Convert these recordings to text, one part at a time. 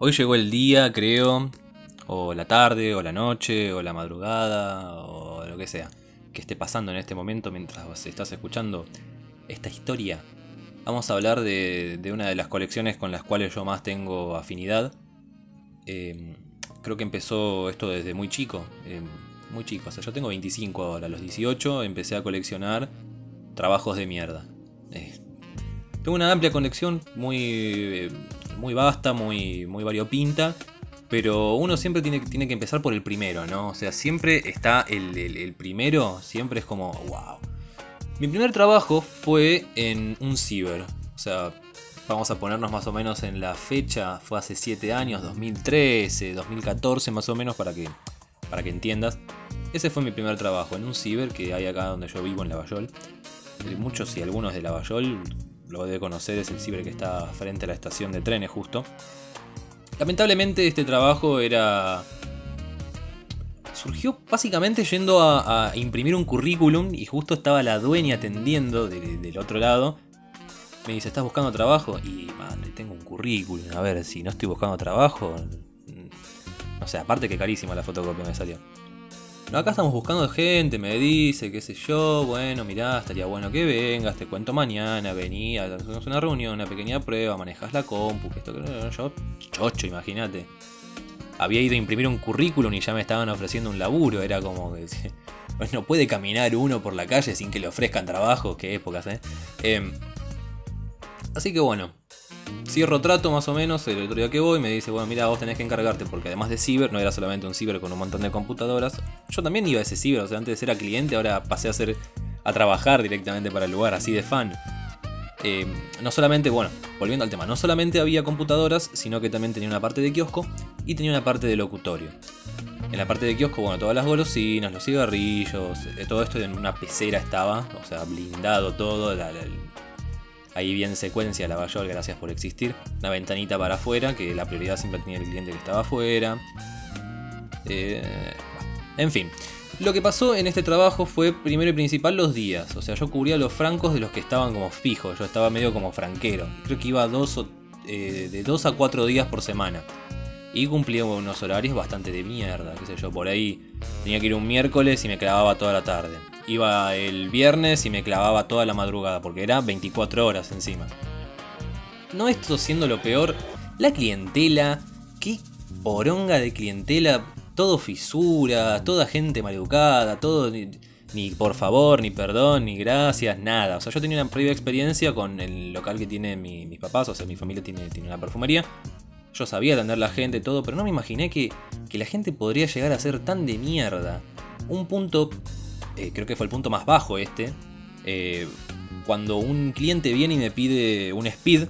Hoy llegó el día, creo, o la tarde, o la noche, o la madrugada, o lo que sea, que esté pasando en este momento mientras estás escuchando esta historia. Vamos a hablar de, una de las colecciones con las cuales yo más tengo afinidad. Em, creo que empezó esto desde muy chico, em, muy chico, o sea, yo tengo 25 ahora, a los 18 empecé a coleccionar trabajos de mierda. Eh, tengo una amplia colección muy muy vasta, muy, muy variopinta. Pero uno siempre tiene, tiene que empezar por el primero, ¿no? O sea, siempre está el, primero, siempre es como, wow. Mi primer trabajo fue en un ciber. O sea, vamos a ponernos más o menos en la fecha, fue hace 7 años, 2013, 2014 más o menos, para que, para que entiendas. Ese fue mi primer trabajo, en un ciber que hay acá donde yo vivo, en Lavallol. Muchos y algunos de Lavallol lo debe conocer, es el ciber que está frente a la estación de trenes justo. Lamentablemente este trabajo era... Surgió básicamente yendo a, imprimir un currículum y justo estaba la dueña atendiendo del otro lado. Me dice, ¿estás buscando trabajo? Y madre, tengo un currículum, a ver si no estoy buscando trabajo. No sé, aparte que carísima la fotocopia me salió. No, acá estamos buscando gente, me dice, qué sé yo, bueno, mirá, estaría bueno que vengas, te cuento mañana, vení, hacemos una reunión, una pequeña prueba, manejas la compu, que esto, que yo, chocho, imagínate. Había ido a imprimir un currículum y ya me estaban ofreciendo un laburo, era como que... No puede caminar uno por la calle sin que le ofrezcan trabajo, qué épocas, ¿eh? eh así que bueno, Cierro trato más o menos, el otro día que voy me dice, bueno, mira, vos tenés que encargarte, porque además de ciber, no era solamente un ciber con un montón de computadoras, yo también iba a ese ciber, o sea, antes era cliente, ahora pasé a ser a trabajar directamente para el lugar, así de fan. Eh, no solamente, bueno, volviendo al tema, no solamente había computadoras, sino que también tenía una parte de kiosco y tenía una parte de locutorio. En la parte de kiosco, bueno, todas las golosinas, los cigarrillos, eh, todo esto en una pecera estaba, o sea, blindado todo, la, Ahí bien secuencia la Bayol, gracias por existir. Una ventanita para afuera, que la prioridad siempre tenía el cliente que estaba afuera. Eh, en fin. Lo que pasó en este trabajo fue primero y principal los días. O sea, yo cubría los francos de los que estaban como fijos. Yo estaba medio como franquero. Creo que iba dos eh, de dos a cuatro días por semana. Y cumplía unos horarios bastante de mierda. Qué sé yo, por ahí tenía que ir un miércoles y me clavaba toda la tarde iba el viernes y me clavaba toda la madrugada, porque era 24 horas encima. No esto siendo lo peor, la clientela, qué poronga de clientela, todo fisura, toda gente maleducada, todo ni, por favor, ni perdón, ni gracias, nada. O sea, yo tenía una previa experiencia con el local que tiene mis papás, o sea, mi familia tiene, tiene una perfumería. Yo sabía atender la gente, todo, pero no me imaginé que, que la gente podría llegar a ser tan de mierda. Un punto eh, creo que fue el punto más bajo este, eh, cuando un cliente viene y me pide un speed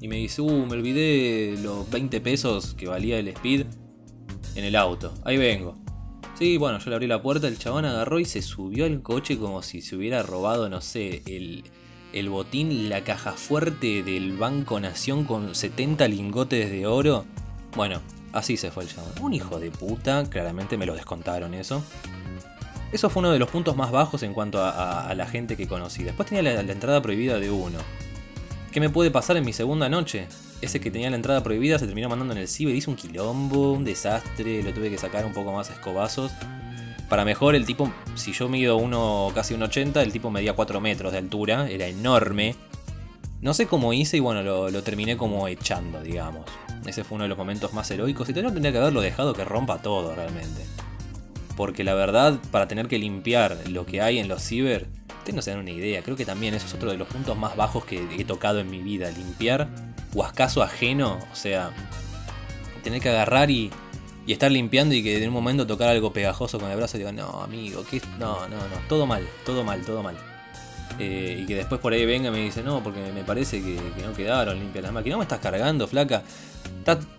y me dice, uh, me olvidé los 20 pesos que valía el speed en el auto, ahí vengo. Sí, bueno, yo le abrí la puerta, el chabón agarró y se subió al coche como si se hubiera robado, no sé, el, el botín, la caja fuerte del Banco Nación con 70 lingotes de oro. Bueno, así se fue el chabón. Un hijo de puta, claramente me lo descontaron eso. Eso fue uno de los puntos más bajos en cuanto a, la gente que conocí. Después tenía la, entrada prohibida de uno. ¿Qué me puede pasar en mi segunda noche? Ese que tenía la entrada prohibida se terminó mandando en el ciber, hizo un quilombo, un desastre, lo tuve que sacar un poco más escobazos. Para mejor, el tipo, si yo mido uno, casi un 80, el tipo medía 4 metros de altura, era enorme. No sé cómo hice y bueno, lo, lo, terminé como echando, digamos. Ese fue uno de los momentos más heroicos y tendría que haberlo dejado que rompa todo realmente. Porque la verdad, para tener que limpiar lo que hay en los ciber, ustedes no se dan una idea. Creo que también eso es otro de los puntos más bajos que he tocado en mi vida. Limpiar o acaso ajeno. O sea, tener que agarrar y, estar limpiando y que en un momento tocar algo pegajoso con el brazo y digo, no, amigo, ¿qué? no, no, no, todo mal, todo mal, todo mal. Eh, y que después por ahí venga y me dice, no, porque me parece que, no quedaron limpias las máquinas. No me estás cargando, flaca.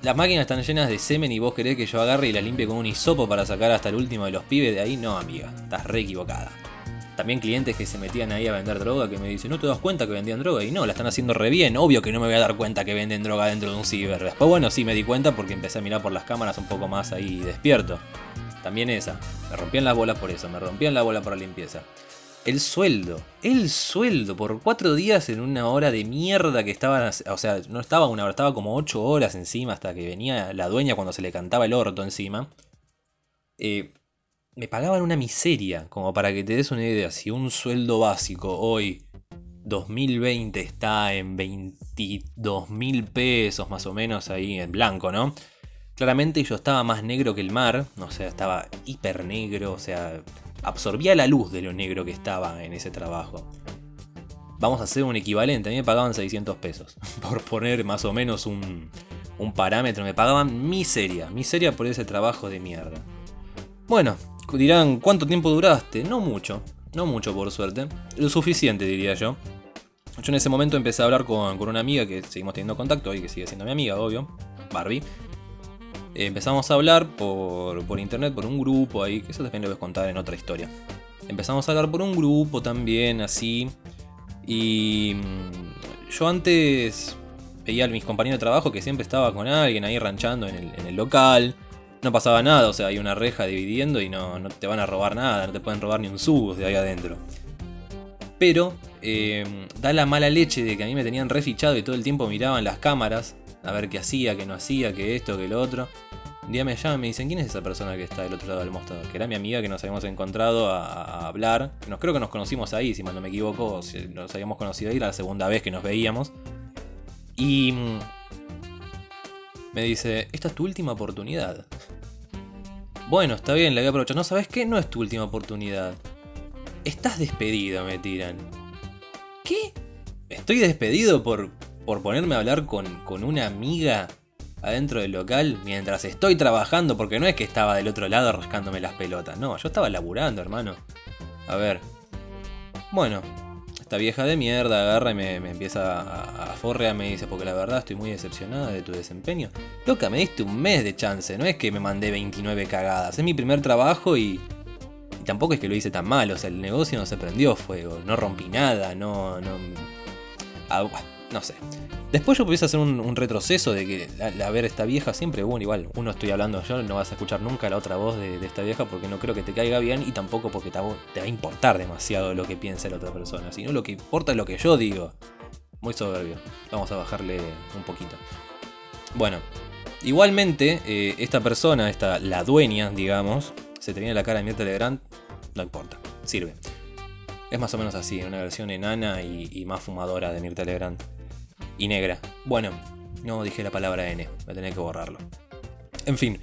las máquinas están llenas de semen y vos querés que yo agarre y las limpie con un hisopo para sacar hasta el último de los pibes de ahí. No, amiga, estás re equivocada. También clientes que se metían ahí a vender droga que me dicen, ¿no te das cuenta que vendían droga? Y no, la están haciendo re bien. Obvio que no me voy a dar cuenta que venden droga dentro de un ciber. Después, bueno, sí me di cuenta porque empecé a mirar por las cámaras un poco más ahí despierto. También esa. Me rompían las bolas por eso, me rompían la bola por la limpieza. El sueldo, el sueldo por cuatro días en una hora de mierda que estaban, o sea, no estaba una hora, estaba como ocho horas encima hasta que venía la dueña cuando se le cantaba el orto encima. Eh, me pagaban una miseria, como para que te des una idea, si un sueldo básico hoy, 2020, está en 22 mil pesos más o menos ahí en blanco, ¿no? Claramente yo estaba más negro que el mar, o sea, estaba hiper negro, o sea, absorbía la luz de lo negro que estaba en ese trabajo. Vamos a hacer un equivalente, a mí me pagaban 600 pesos, por poner más o menos un, parámetro, me pagaban miseria, miseria por ese trabajo de mierda. Bueno, dirán, ¿cuánto tiempo duraste? No mucho, no mucho por suerte, lo suficiente diría yo. Yo en ese momento empecé a hablar con, con una amiga que seguimos teniendo contacto y que sigue siendo mi amiga, obvio, Barbie empezamos a hablar por, por, internet, por un grupo ahí, que eso también lo voy a contar en otra historia. Empezamos a hablar por un grupo también, así. Y mm, yo antes veía a mis compañeros de trabajo que siempre estaba con alguien ahí ranchando en el, local. No pasaba nada, o sea, hay una reja dividiendo y no, no, te van a robar nada, no te pueden robar ni un sub de ahí adentro. Pero eh, da la mala leche de que a mí me tenían refichado y todo el tiempo miraban las cámaras a ver qué hacía, qué no hacía, qué esto, qué lo otro. Un día me llaman y me dicen, ¿quién es esa persona que está del otro lado del mostrador? Que era mi amiga que nos habíamos encontrado a, hablar. Nos, creo que nos conocimos ahí, si mal no me equivoco, nos habíamos conocido ahí la segunda vez que nos veíamos. Y mm, me dice, esta es tu última oportunidad. Bueno, está bien, la voy a aprovechar. No, ¿sabes qué? No es tu última oportunidad. Estás despedido, me tiran. ¿Qué? ¿Estoy despedido por, por ponerme a hablar con, con una amiga adentro del local mientras estoy trabajando, porque no es que estaba del otro lado rascándome las pelotas, no, yo estaba laburando, hermano. A ver. Bueno, esta vieja de mierda agarra y me, empieza a, a forrear, me dice, porque la verdad estoy muy decepcionada de tu desempeño. Loca, me diste un mes de chance, no es que me mandé 29 cagadas, es mi primer trabajo y, y tampoco es que lo hice tan mal, o sea, el negocio no se prendió fuego, no rompí nada, no... no no sé. Después yo pudiese hacer un, retroceso de que a, ver esta vieja siempre, bueno, igual, uno estoy hablando yo, no vas a escuchar nunca la otra voz de, esta vieja porque no creo que te caiga bien y tampoco porque te, va a importar demasiado lo que piense la otra persona, sino lo que importa es lo que yo digo. Muy soberbio. Vamos a bajarle un poquito. Bueno, igualmente, eh, esta persona, esta, la dueña, digamos, se tenía la cara de Mirta Legrand, no importa, sirve. Es más o menos así, una versión enana y, y más fumadora de Mirta Legrand y negra. Bueno, no dije la palabra N, voy a tener que borrarlo. En fin,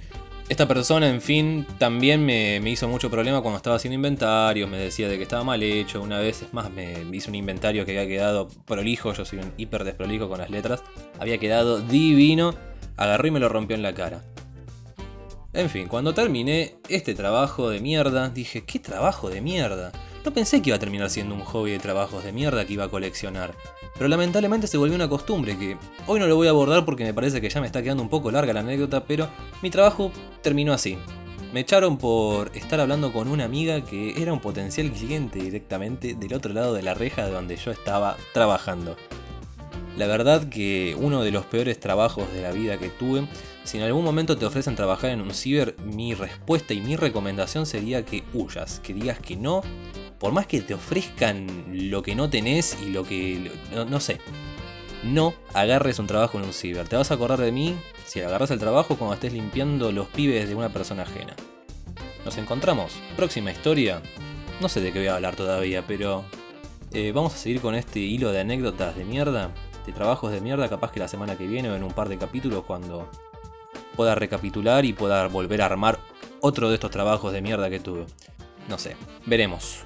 esta persona, en fin, también me, hizo mucho problema cuando estaba haciendo inventario, me decía de que estaba mal hecho, una vez, es más, me hizo un inventario que había quedado prolijo, yo soy un hiper desprolijo con las letras, había quedado divino, agarró y me lo rompió en la cara. En fin, cuando terminé este trabajo de mierda, dije, ¿qué trabajo de mierda? No pensé que iba a terminar siendo un hobby de trabajos de mierda que iba a coleccionar. Pero lamentablemente se volvió una costumbre que hoy no lo voy a abordar porque me parece que ya me está quedando un poco larga la anécdota, pero mi trabajo terminó así. Me echaron por estar hablando con una amiga que era un potencial cliente directamente del otro lado de la reja de donde yo estaba trabajando. La verdad que uno de los peores trabajos de la vida que tuve, si en algún momento te ofrecen trabajar en un ciber, mi respuesta y mi recomendación sería que huyas, que digas que no por más que te ofrezcan lo que no tenés y lo que... No, sé. No agarres un trabajo en un ciber. Te vas a acordar de mí si agarras el trabajo cuando estés limpiando los pibes de una persona ajena. Nos encontramos. Próxima historia. No sé de qué voy a hablar todavía, pero... Eh, vamos a seguir con este hilo de anécdotas de mierda. De trabajos de mierda. Capaz que la semana que viene o en un par de capítulos cuando pueda recapitular y pueda volver a armar otro de estos trabajos de mierda que tuve. No sé. Veremos.